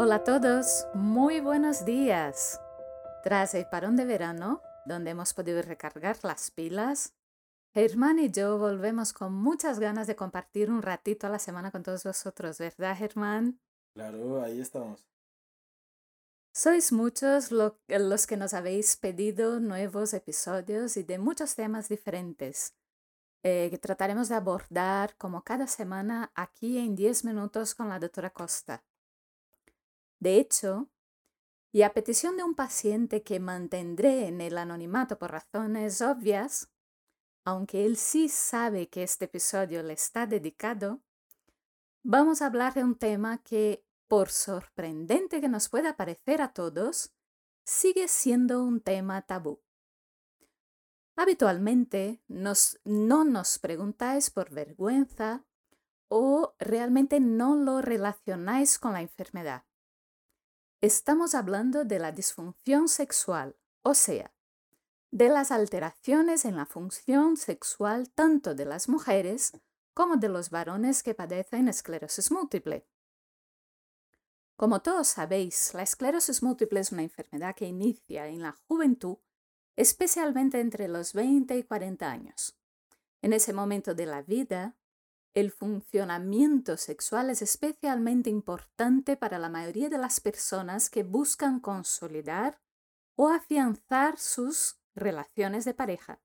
Hola a todos, muy buenos días. Tras el parón de verano, donde hemos podido recargar las pilas, Germán y yo volvemos con muchas ganas de compartir un ratito a la semana con todos vosotros, ¿verdad, Germán? Claro, ahí estamos. Sois muchos los que nos habéis pedido nuevos episodios y de muchos temas diferentes eh, que trataremos de abordar como cada semana aquí en 10 minutos con la doctora Costa. De hecho, y a petición de un paciente que mantendré en el anonimato por razones obvias, aunque él sí sabe que este episodio le está dedicado, vamos a hablar de un tema que, por sorprendente que nos pueda parecer a todos, sigue siendo un tema tabú. Habitualmente no nos preguntáis por vergüenza o realmente no lo relacionáis con la enfermedad. Estamos hablando de la disfunción sexual, o sea, de las alteraciones en la función sexual tanto de las mujeres como de los varones que padecen esclerosis múltiple. Como todos sabéis, la esclerosis múltiple es una enfermedad que inicia en la juventud, especialmente entre los 20 y 40 años. En ese momento de la vida, el funcionamiento sexual es especialmente importante para la mayoría de las personas que buscan consolidar o afianzar sus relaciones de pareja.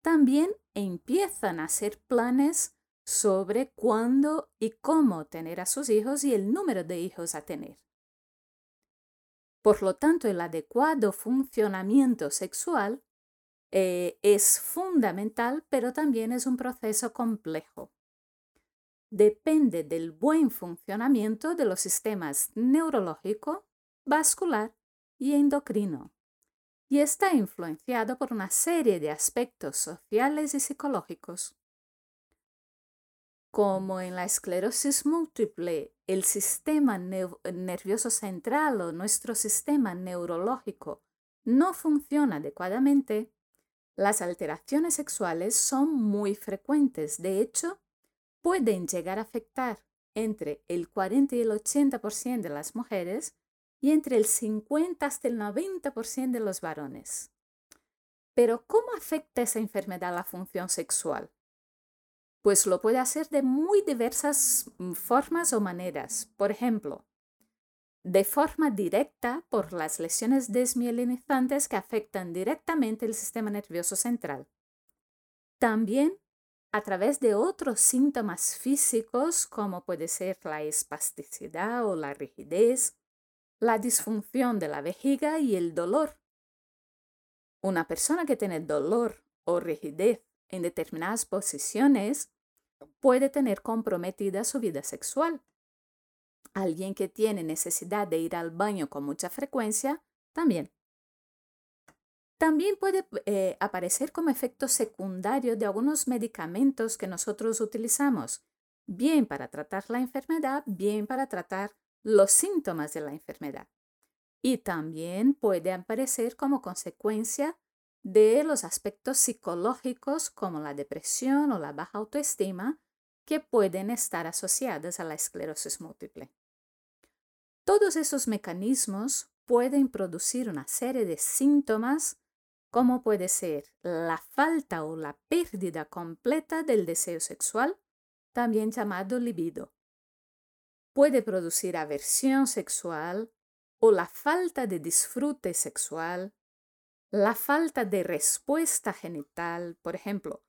También empiezan a hacer planes sobre cuándo y cómo tener a sus hijos y el número de hijos a tener. Por lo tanto, el adecuado funcionamiento sexual eh, es fundamental, pero también es un proceso complejo depende del buen funcionamiento de los sistemas neurológico, vascular y endocrino, y está influenciado por una serie de aspectos sociales y psicológicos. Como en la esclerosis múltiple, el sistema nervioso central o nuestro sistema neurológico no funciona adecuadamente, las alteraciones sexuales son muy frecuentes. De hecho, pueden llegar a afectar entre el 40 y el 80% de las mujeres y entre el 50 hasta el 90% de los varones. Pero ¿cómo afecta esa enfermedad la función sexual? Pues lo puede hacer de muy diversas mm, formas o maneras. Por ejemplo, de forma directa por las lesiones desmielinizantes que afectan directamente el sistema nervioso central. También a través de otros síntomas físicos como puede ser la espasticidad o la rigidez, la disfunción de la vejiga y el dolor. Una persona que tiene dolor o rigidez en determinadas posiciones puede tener comprometida su vida sexual. Alguien que tiene necesidad de ir al baño con mucha frecuencia también. También puede eh, aparecer como efecto secundario de algunos medicamentos que nosotros utilizamos, bien para tratar la enfermedad, bien para tratar los síntomas de la enfermedad. Y también puede aparecer como consecuencia de los aspectos psicológicos como la depresión o la baja autoestima que pueden estar asociadas a la esclerosis múltiple. Todos esos mecanismos pueden producir una serie de síntomas como puede ser la falta o la pérdida completa del deseo sexual, también llamado libido. Puede producir aversión sexual o la falta de disfrute sexual, la falta de respuesta genital, por ejemplo,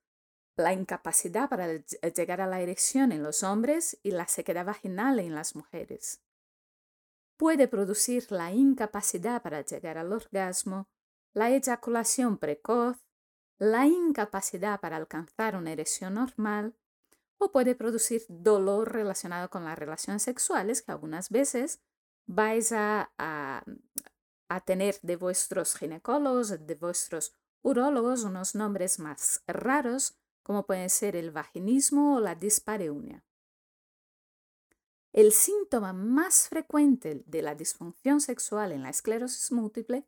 la incapacidad para llegar a la erección en los hombres y la sequedad vaginal en las mujeres. Puede producir la incapacidad para llegar al orgasmo la eyaculación precoz, la incapacidad para alcanzar una erección normal o puede producir dolor relacionado con las relaciones sexuales que algunas veces vais a, a, tener de vuestros ginecólogos, de vuestros urólogos unos nombres más raros como pueden ser el vaginismo o la dispareunia. El síntoma más frecuente de la disfunción sexual en la esclerosis múltiple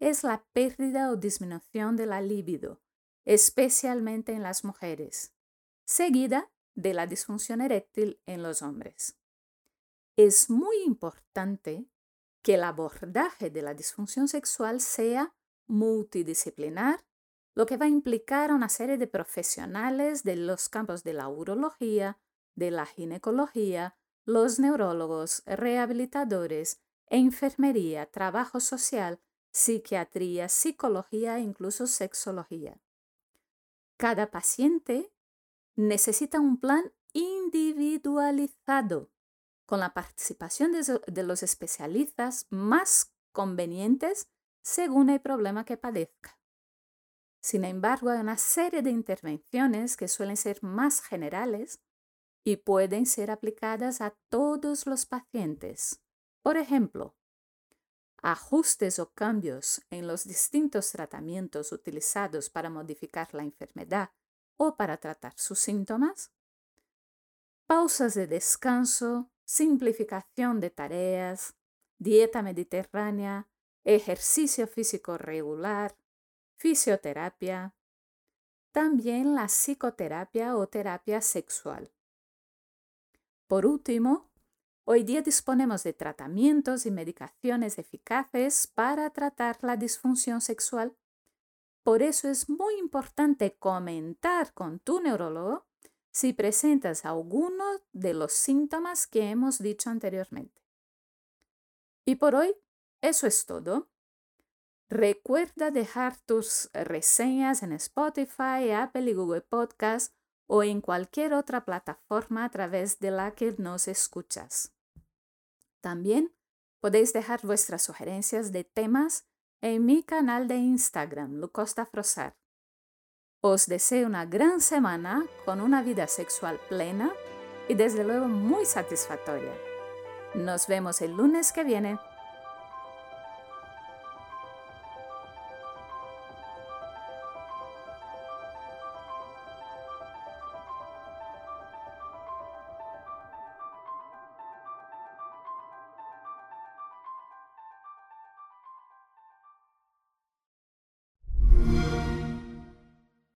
es la pérdida o disminución de la libido, especialmente en las mujeres, seguida de la disfunción eréctil en los hombres. es muy importante que el abordaje de la disfunción sexual sea multidisciplinar, lo que va a implicar a una serie de profesionales de los campos de la urología, de la ginecología, los neurólogos, rehabilitadores, enfermería, trabajo social, psiquiatría, psicología e incluso sexología. Cada paciente necesita un plan individualizado con la participación de, los especialistas más convenientes según el problema que padezca. Sin embargo, hay una serie de intervenciones que suelen ser más generales y pueden ser aplicadas a todos los pacientes. Por ejemplo, ajustes o cambios en los distintos tratamientos utilizados para modificar la enfermedad o para tratar sus síntomas, pausas de descanso, simplificación de tareas, dieta mediterránea, ejercicio físico regular, fisioterapia, también la psicoterapia o terapia sexual. Por último, hoy día disponemos de tratamientos y medicaciones eficaces para tratar la disfunción sexual. Por eso es muy importante comentar con tu neurólogo si presentas alguno de los síntomas que hemos dicho anteriormente. Y por hoy, eso es todo. Recuerda dejar tus reseñas en Spotify, Apple y Google Podcast o en cualquier otra plataforma a través de la que nos escuchas. También podéis dejar vuestras sugerencias de temas en mi canal de Instagram, Lucosta Frosar. Os deseo una gran semana con una vida sexual plena y desde luego muy satisfactoria. Nos vemos el lunes que viene.